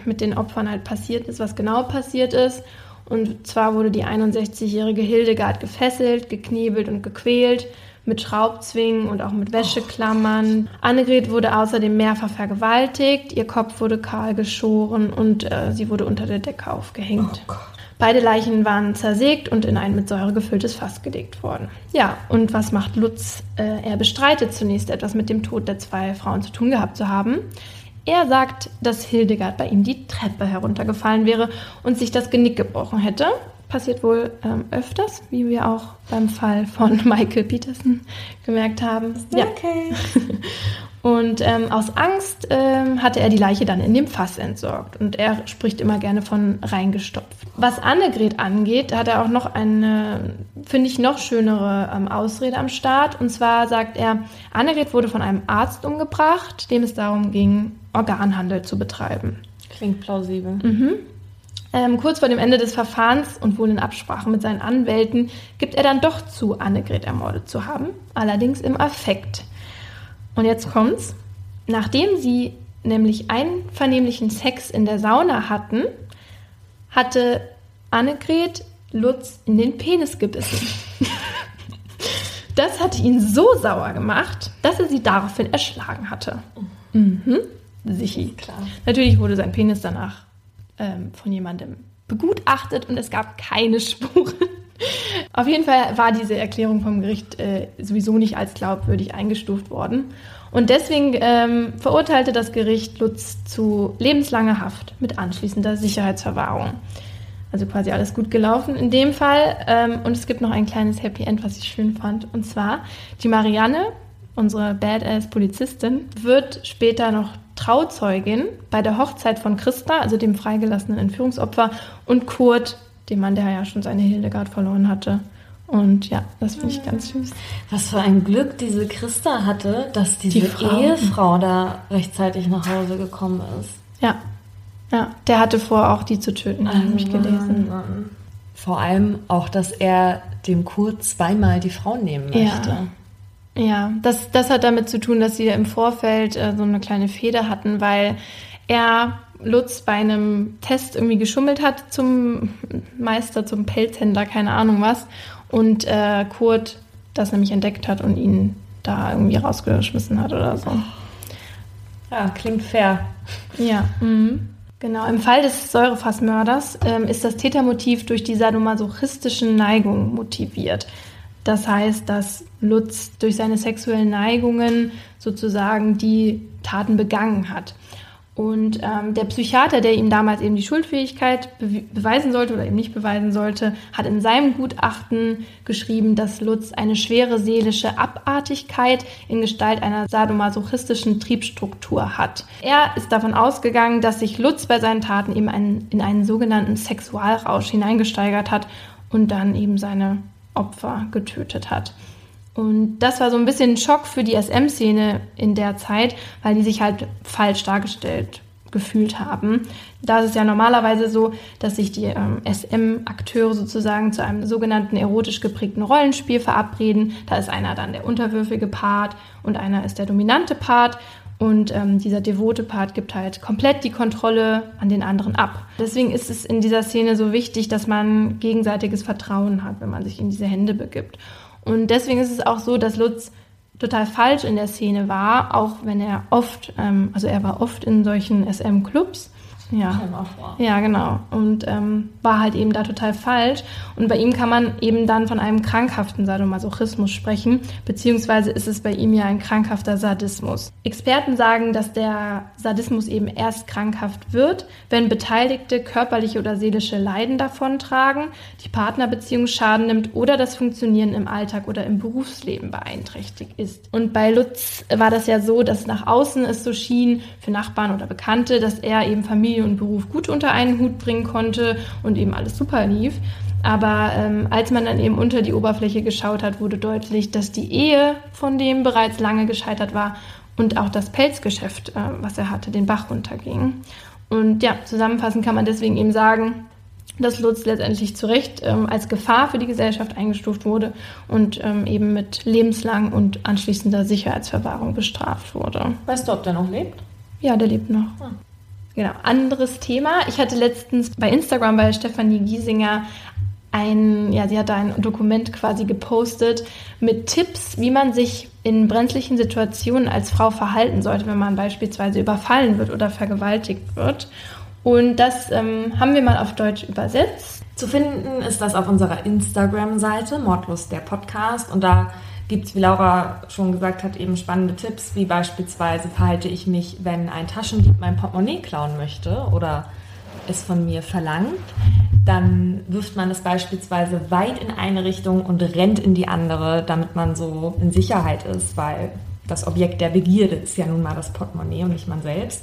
mit den Opfern halt passiert ist, was genau passiert ist. Und zwar wurde die 61-jährige Hildegard gefesselt, geknebelt und gequält, mit Schraubzwingen und auch mit Wäscheklammern. Annegret wurde außerdem mehrfach vergewaltigt, ihr Kopf wurde kahl geschoren und äh, sie wurde unter der Decke aufgehängt. Oh Beide Leichen waren zersägt und in ein mit Säure gefülltes Fass gelegt worden. Ja, und was macht Lutz? Äh, er bestreitet zunächst etwas mit dem Tod der zwei Frauen zu tun gehabt zu haben. Er sagt, dass Hildegard bei ihm die Treppe heruntergefallen wäre und sich das Genick gebrochen hätte. Passiert wohl ähm, öfters, wie wir auch beim Fall von [LAUGHS] Michael Peterson gemerkt haben. Okay. Ja. [LAUGHS] Und ähm, aus Angst ähm, hatte er die Leiche dann in dem Fass entsorgt. Und er spricht immer gerne von reingestopft. Was Annegret angeht, hat er auch noch eine, finde ich, noch schönere ähm, Ausrede am Start. Und zwar sagt er, Annegret wurde von einem Arzt umgebracht, dem es darum ging, Organhandel zu betreiben. Klingt plausibel. Mhm. Ähm, kurz vor dem Ende des Verfahrens und wohl in Absprache mit seinen Anwälten gibt er dann doch zu, Annegret ermordet zu haben, allerdings im Affekt. Und jetzt kommt's. Nachdem sie nämlich einvernehmlichen Sex in der Sauna hatten, hatte Annegret Lutz in den Penis gebissen. Das hatte ihn so sauer gemacht, dass er sie daraufhin erschlagen hatte. Mhm. Sichi. Klar. Natürlich wurde sein Penis danach ähm, von jemandem begutachtet und es gab keine [LAUGHS] Spuren. Auf jeden Fall war diese Erklärung vom Gericht äh, sowieso nicht als glaubwürdig eingestuft worden. Und deswegen ähm, verurteilte das Gericht Lutz zu lebenslanger Haft mit anschließender Sicherheitsverwahrung. Also quasi alles gut gelaufen in dem Fall. Ähm, und es gibt noch ein kleines Happy End, was ich schön fand. Und zwar, die Marianne, unsere Badass-Polizistin, wird später noch Trauzeugin bei der Hochzeit von Christa, also dem freigelassenen Entführungsopfer, und Kurt, dem Mann, der ja schon seine Hildegard verloren hatte. Und ja, das finde ich ganz süß. Was für ein Glück diese Christa hatte, dass diese Die Frau. Ehefrau da rechtzeitig nach Hause gekommen ist. Ja. Ja, der hatte vor, auch die zu töten, habe ich gelesen. Mann. Vor allem auch, dass er dem Kurt zweimal die Frau nehmen möchte. Ja. Ja, das, das hat damit zu tun, dass sie im Vorfeld äh, so eine kleine Feder hatten, weil er Lutz bei einem Test irgendwie geschummelt hat zum Meister, zum Pelzhändler, keine Ahnung was. Und äh, Kurt das nämlich entdeckt hat und ihn da irgendwie rausgeschmissen hat oder so. Ja, klingt fair. Ja, mhm. genau. Im Fall des Säurefassmörders ähm, ist das Tätermotiv durch die sadomasochistischen Neigungen motiviert. Das heißt, dass Lutz durch seine sexuellen Neigungen sozusagen die Taten begangen hat. Und ähm, der Psychiater, der ihm damals eben die Schuldfähigkeit bewe beweisen sollte oder eben nicht beweisen sollte, hat in seinem Gutachten geschrieben, dass Lutz eine schwere seelische Abartigkeit in Gestalt einer sadomasochistischen Triebstruktur hat. Er ist davon ausgegangen, dass sich Lutz bei seinen Taten eben einen, in einen sogenannten Sexualrausch hineingesteigert hat und dann eben seine Opfer getötet hat. Und das war so ein bisschen ein Schock für die SM-Szene in der Zeit, weil die sich halt falsch dargestellt gefühlt haben. Da ist es ja normalerweise so, dass sich die ähm, SM-Akteure sozusagen zu einem sogenannten erotisch geprägten Rollenspiel verabreden. Da ist einer dann der unterwürfige Part und einer ist der dominante Part. Und ähm, dieser devote Part gibt halt komplett die Kontrolle an den anderen ab. Deswegen ist es in dieser Szene so wichtig, dass man gegenseitiges Vertrauen hat, wenn man sich in diese Hände begibt. Und deswegen ist es auch so, dass Lutz total falsch in der Szene war, auch wenn er oft, ähm, also er war oft in solchen SM-Clubs ja. Ja, genau. Und ähm, war halt eben da total falsch. Und bei ihm kann man eben dann von einem krankhaften Sadomasochismus sprechen, beziehungsweise ist es bei ihm ja ein krankhafter Sadismus. Experten sagen, dass der Sadismus eben erst krankhaft wird, wenn Beteiligte körperliche oder seelische Leiden davontragen, die Partnerbeziehung Schaden nimmt oder das Funktionieren im Alltag oder im Berufsleben beeinträchtigt ist. Und bei Lutz war das ja so, dass nach außen es so schien, für Nachbarn oder Bekannte, dass er eben Familie Familie und Beruf gut unter einen Hut bringen konnte und eben alles super lief. Aber ähm, als man dann eben unter die Oberfläche geschaut hat, wurde deutlich, dass die Ehe von dem bereits lange gescheitert war und auch das Pelzgeschäft, äh, was er hatte, den Bach runterging. Und ja, zusammenfassend kann man deswegen eben sagen, dass Lutz letztendlich zu Recht ähm, als Gefahr für die Gesellschaft eingestuft wurde und ähm, eben mit lebenslang und anschließender Sicherheitsverwahrung bestraft wurde. Weißt du, ob der noch lebt? Ja, der lebt noch. Ah. Genau, anderes Thema. Ich hatte letztens bei Instagram bei Stefanie Giesinger ein, ja, sie hat da ein Dokument quasi gepostet mit Tipps, wie man sich in brenzlichen Situationen als Frau verhalten sollte, wenn man beispielsweise überfallen wird oder vergewaltigt wird. Und das ähm, haben wir mal auf Deutsch übersetzt. Zu finden ist das auf unserer Instagram-Seite, Mordlust der Podcast. Und da gibt es, wie Laura schon gesagt hat, eben spannende Tipps, wie beispielsweise verhalte ich mich, wenn ein Taschendieb mein Portemonnaie klauen möchte oder es von mir verlangt. Dann wirft man es beispielsweise weit in eine Richtung und rennt in die andere, damit man so in Sicherheit ist, weil das Objekt der Begierde ist ja nun mal das Portemonnaie und nicht man selbst.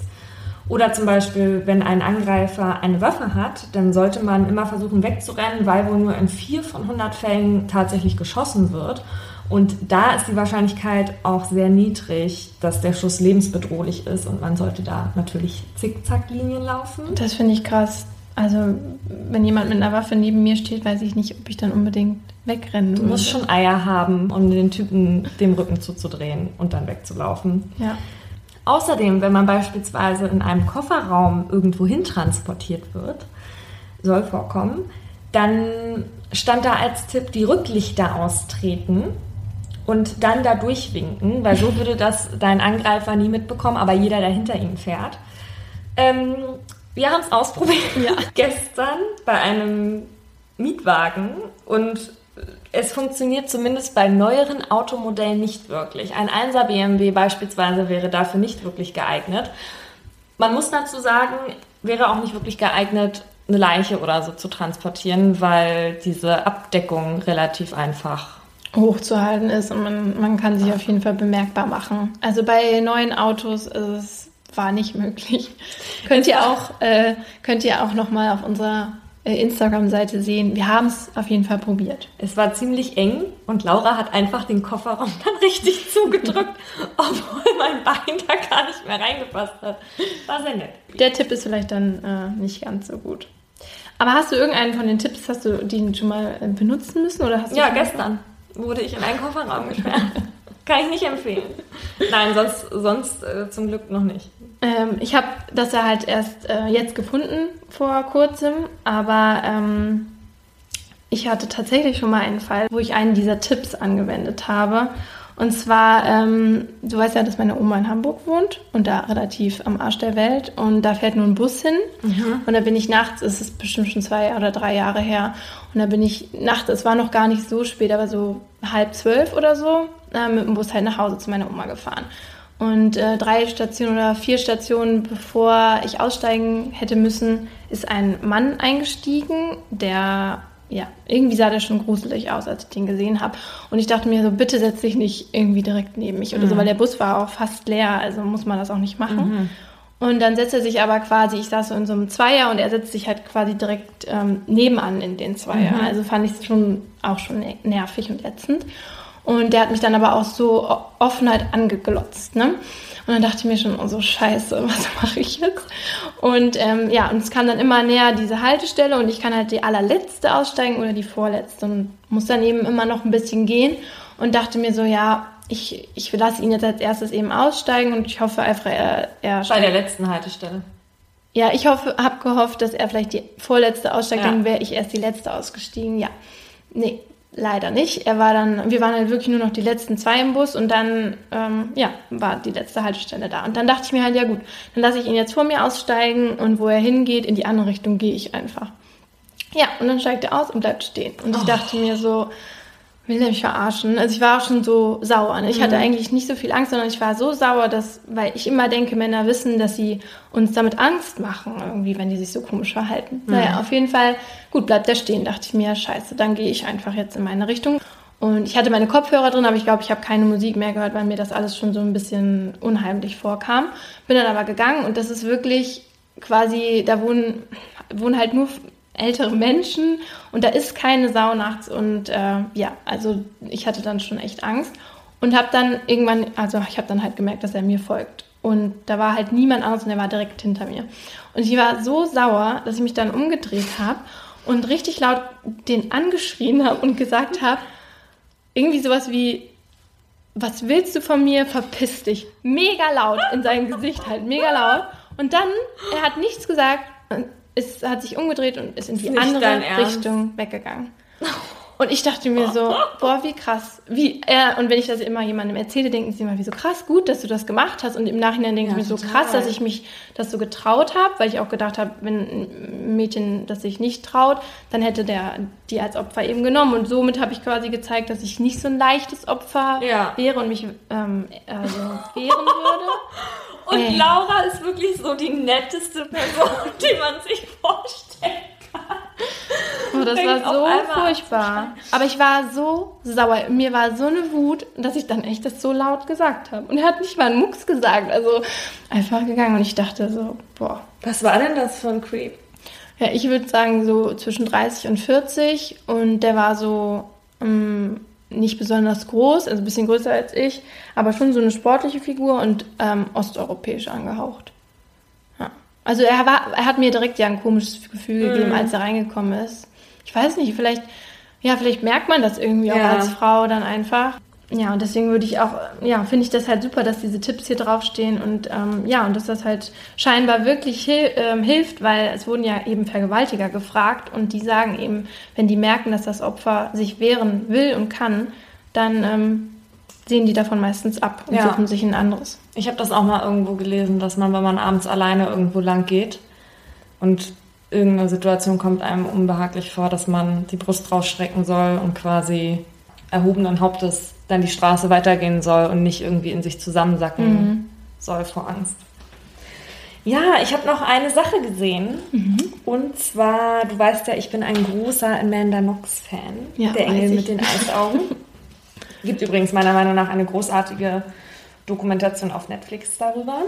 Oder zum Beispiel, wenn ein Angreifer eine Waffe hat, dann sollte man immer versuchen wegzurennen, weil wohl nur in vier von 100 Fällen tatsächlich geschossen wird. Und da ist die Wahrscheinlichkeit auch sehr niedrig, dass der Schuss lebensbedrohlich ist und man sollte da natürlich Zickzacklinien laufen. Das finde ich krass. Also, wenn jemand mit einer Waffe neben mir steht, weiß ich nicht, ob ich dann unbedingt wegrennen Du musst schon Eier haben, um den Typen dem Rücken zuzudrehen und dann wegzulaufen. Ja. Außerdem, wenn man beispielsweise in einem Kofferraum irgendwo hin transportiert wird, soll vorkommen, dann stand da als Tipp die Rücklichter austreten und dann da durchwinken, weil so würde das dein Angreifer nie mitbekommen, aber jeder, der hinter ihm fährt. Ähm, wir haben es ausprobiert ja. [LAUGHS] gestern bei einem Mietwagen und es funktioniert zumindest bei neueren Automodellen nicht wirklich. Ein 1er BMW beispielsweise wäre dafür nicht wirklich geeignet. Man muss dazu sagen, wäre auch nicht wirklich geeignet, eine Leiche oder so zu transportieren, weil diese Abdeckung relativ einfach hochzuhalten ist und man, man kann sich auf jeden Fall bemerkbar machen. Also bei neuen Autos ist es war nicht möglich. [LAUGHS] könnt ihr auch äh, könnt ihr auch noch mal auf unserer Instagram-Seite sehen. Wir haben es auf jeden Fall probiert. Es war ziemlich eng und Laura hat einfach den Kofferraum [LAUGHS] dann richtig zugedrückt, [LAUGHS] obwohl mein Bein da gar nicht mehr reingepasst hat. War sehr nett. Der Tipp ist vielleicht dann äh, nicht ganz so gut. Aber hast du irgendeinen von den Tipps, hast du den schon mal äh, benutzen müssen? Oder hast ja, gestern wurde ich in einen Kofferraum gesperrt. [LAUGHS] Kann ich nicht empfehlen. Nein, sonst, sonst äh, zum Glück noch nicht. Ähm, ich habe das ja halt erst äh, jetzt gefunden vor kurzem, aber ähm, ich hatte tatsächlich schon mal einen Fall, wo ich einen dieser Tipps angewendet habe. Und zwar, ähm, du weißt ja, dass meine Oma in Hamburg wohnt und da relativ am Arsch der Welt. Und da fährt nur ein Bus hin. Mhm. Und da bin ich nachts, es ist bestimmt schon zwei oder drei Jahre her. Und da bin ich nachts, es war noch gar nicht so spät, aber so halb zwölf oder so, äh, mit dem Bus halt nach Hause zu meiner Oma gefahren. Und äh, drei Stationen oder vier Stationen bevor ich aussteigen hätte müssen, ist ein Mann eingestiegen, der ja, irgendwie sah der schon gruselig aus, als ich den gesehen habe. Und ich dachte mir so, bitte setz dich nicht irgendwie direkt neben mich oder mhm. so, weil der Bus war auch fast leer, also muss man das auch nicht machen. Mhm. Und dann setzt er sich aber quasi, ich saß so in so einem Zweier und er setzt sich halt quasi direkt ähm, nebenan in den Zweier. Mhm. Also fand ich es schon auch schon nervig und ätzend. Und der hat mich dann aber auch so offen halt angeglotzt, ne? Und dann dachte ich mir schon, oh so scheiße, [LAUGHS] was mache ich jetzt? Und ähm, ja, und es kam dann immer näher diese Haltestelle und ich kann halt die allerletzte aussteigen oder die vorletzte und muss dann eben immer noch ein bisschen gehen und dachte mir so, ja, ich, ich lasse ihn jetzt als erstes eben aussteigen und ich hoffe einfach, er, er Bei der letzten Haltestelle. Ja, ich hoffe, habe gehofft, dass er vielleicht die vorletzte aussteigt, ja. dann wäre ich erst die letzte ausgestiegen. Ja, nee, leider nicht. Er war dann, wir waren halt wirklich nur noch die letzten zwei im Bus und dann, ähm, ja, war die letzte Haltestelle da. Und dann dachte ich mir halt, ja gut, dann lasse ich ihn jetzt vor mir aussteigen und wo er hingeht, in die andere Richtung gehe ich einfach. Ja, und dann steigt er aus und bleibt stehen. Und ich oh. dachte mir so, will der mich verarschen? Also ich war auch schon so sauer. Ne? Ich mhm. hatte eigentlich nicht so viel Angst, sondern ich war so sauer, dass, weil ich immer denke, Männer wissen, dass sie uns damit Angst machen, irgendwie, wenn die sich so komisch verhalten. Mhm. Naja, auf jeden Fall, gut, bleibt der stehen, dachte ich mir, scheiße, dann gehe ich einfach jetzt in meine Richtung. Und ich hatte meine Kopfhörer drin, aber ich glaube, ich habe keine Musik mehr gehört, weil mir das alles schon so ein bisschen unheimlich vorkam. Bin dann aber gegangen und das ist wirklich quasi, da wohnen, wohnen halt nur ältere Menschen und da ist keine Sau nachts und äh, ja, also ich hatte dann schon echt Angst und habe dann irgendwann, also ich habe dann halt gemerkt, dass er mir folgt und da war halt niemand anderes und er war direkt hinter mir und ich war so sauer, dass ich mich dann umgedreht habe und richtig laut den angeschrien habe und gesagt habe, irgendwie sowas wie was willst du von mir? Verpiss dich. Mega laut in seinem Gesicht halt, mega laut. Und dann, er hat nichts gesagt ist, hat sich umgedreht und ist in die andere Richtung weggegangen. [LAUGHS] Und ich dachte mir so, boah, wie krass. Wie, äh, und wenn ich das immer jemandem erzähle, denken sie immer, wie so krass gut, dass du das gemacht hast. Und im Nachhinein denke Ja, ich mir so total. krass, dass ich mich das so getraut habe, weil ich auch gedacht habe, wenn ein Mädchen das sich nicht traut, dann hätte der die als Opfer eben genommen. Und somit habe ich quasi gezeigt, dass ich nicht so ein leichtes Opfer Ja. wäre und mich ähm, also wehren würde. [LAUGHS] Und Ey. Laura ist wirklich so die netteste Person, [LAUGHS] die man sich vorstellen kann. Oh, das war so furchtbar. Aber ich war so sauer. Mir war so eine Wut, dass ich dann echt das so laut gesagt habe. Und er hat nicht mal einen Mucks gesagt. Also einfach gegangen. Und ich dachte so, boah. Was war denn das für ein Creep? Ja, ich würde sagen so zwischen 30 und 40. Und der war so ähm, nicht besonders groß, also ein bisschen größer als ich. Aber schon so eine sportliche Figur und ähm, osteuropäisch angehaucht. Also er, war, er hat mir direkt ja ein komisches Gefühl gegeben, als er reingekommen ist. Ich weiß nicht, vielleicht, ja, vielleicht merkt man das irgendwie auch Ja. als Frau dann einfach. Ja, und deswegen würde ich auch, ja, finde ich das halt super, dass diese Tipps hier draufstehen und ähm, ja, und dass das halt scheinbar wirklich hil ähm, hilft, weil es wurden ja eben Vergewaltiger gefragt und die sagen eben, wenn die merken, dass das Opfer sich wehren will und kann, dann ähm, sehen die davon meistens ab und Ja. suchen sich ein anderes. Ich habe das auch mal irgendwo gelesen, dass man, wenn man abends alleine irgendwo lang geht und irgendeine Situation kommt einem unbehaglich vor, dass man die Brust rausstrecken soll und quasi erhobenen Hauptes dann die Straße weitergehen soll und nicht irgendwie in sich zusammensacken soll vor Angst. Ja, ich habe noch eine Sache gesehen. Und zwar, du weißt ja, ich bin ein großer Amanda Knox-Fan. Ja, der Engel mit den Eisaugen. [LAUGHS] Gibt übrigens meiner Meinung nach eine großartige Dokumentation auf Netflix darüber.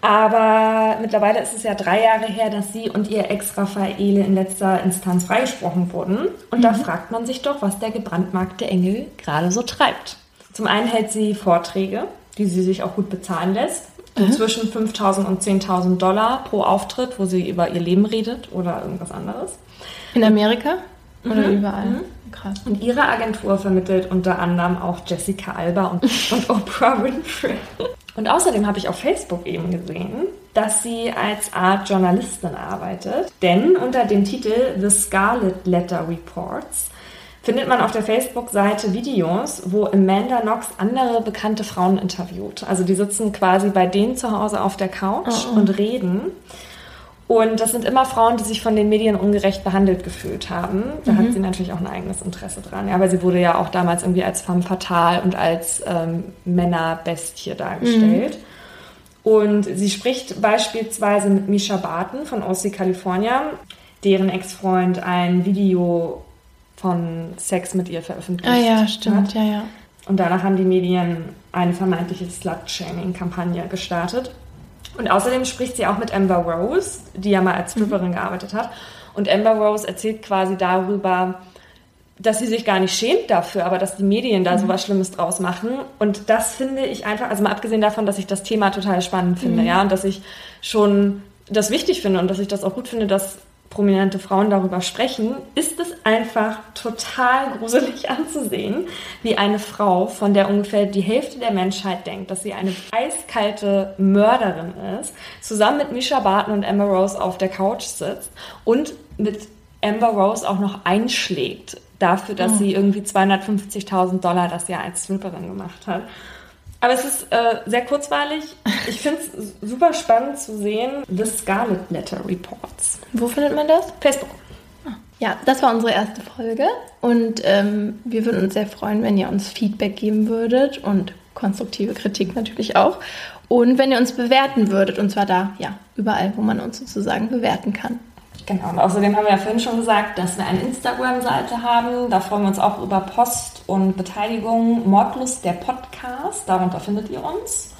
Aber mittlerweile ist es ja drei Jahre her, dass sie und ihr Ex Raffaele in letzter Instanz freigesprochen wurden. Und da fragt man sich doch, was der gebrandmarkte Engel gerade so treibt. Zum einen hält sie Vorträge, die sie sich auch gut bezahlen lässt. So zwischen 5.000 und 10.000 Dollar pro Auftritt, wo sie über ihr Leben redet oder irgendwas anderes. In Amerika oder Mhm. überall? Krass. Und ihre Agentur vermittelt unter anderem auch Jessica Alba und, [LAUGHS] und Oprah Winfrey. Und außerdem habe ich auf Facebook eben gesehen, dass sie als Art Journalistin arbeitet. Denn unter dem Titel The Scarlet Letter Reports findet man auf der Facebook-Seite Videos, wo Amanda Knox andere bekannte Frauen interviewt. Also die sitzen quasi bei denen zu Hause auf der Couch und reden. Und das sind immer Frauen, die sich von den Medien ungerecht behandelt gefühlt haben. Da hat sie natürlich auch ein eigenes Interesse dran. Ja, weil sie wurde ja auch damals irgendwie als femme fatale und als ähm, Männerbestie dargestellt. Und sie spricht beispielsweise mit Misha Barton von OC California, deren Ex-Freund ein Video von Sex mit ihr veröffentlicht Ah ja, hat. stimmt, ja, ja. Und danach haben die Medien eine vermeintliche Slut-Shaming-Kampagne gestartet. Und außerdem spricht sie auch mit Amber Rose, die ja mal als Stripperin gearbeitet hat. Und Amber Rose erzählt quasi darüber, dass sie sich gar nicht schämt dafür, aber dass die Medien da so was Schlimmes draus machen. Und das finde ich einfach, also mal abgesehen davon, dass ich das Thema total spannend finde, ja, und dass ich schon das wichtig finde und dass ich das auch gut finde, dass prominente Frauen darüber sprechen, ist es einfach total gruselig [LAUGHS] anzusehen, wie eine Frau, von der ungefähr die Hälfte der Menschheit denkt, dass sie eine eiskalte Mörderin ist, zusammen mit Misha Barton und Amber Rose auf der Couch sitzt und mit Amber Rose auch noch einschlägt dafür, dass sie irgendwie 250.000 Dollar das Jahr als Stripperin gemacht hat. Aber es ist äh, sehr kurzweilig. Ich finde es super spannend zu sehen. The Scarlet Letter Reports. Wo findet man das? Facebook. Ja, das war unsere erste Folge und ähm, wir würden uns sehr freuen, wenn ihr uns Feedback geben würdet und konstruktive Kritik natürlich auch. Und wenn ihr uns bewerten würdet, und zwar da, ja, überall, wo man uns sozusagen bewerten kann. Genau, und außerdem haben wir ja vorhin schon gesagt, dass wir eine Instagram-Seite haben. Da freuen wir uns auch über Post und Beteiligung. Mordlust, der Podcast, darunter findet ihr uns.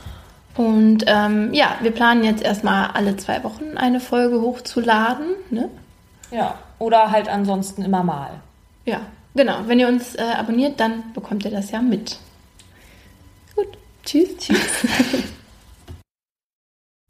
Und ähm, ja, wir planen jetzt erstmal alle zwei Wochen eine Folge hochzuladen. Ne? Ja, oder halt ansonsten immer mal. Ja, genau. Wenn ihr uns äh, abonniert, dann bekommt ihr das ja mit. Gut, tschüss. Tschüss. [LAUGHS]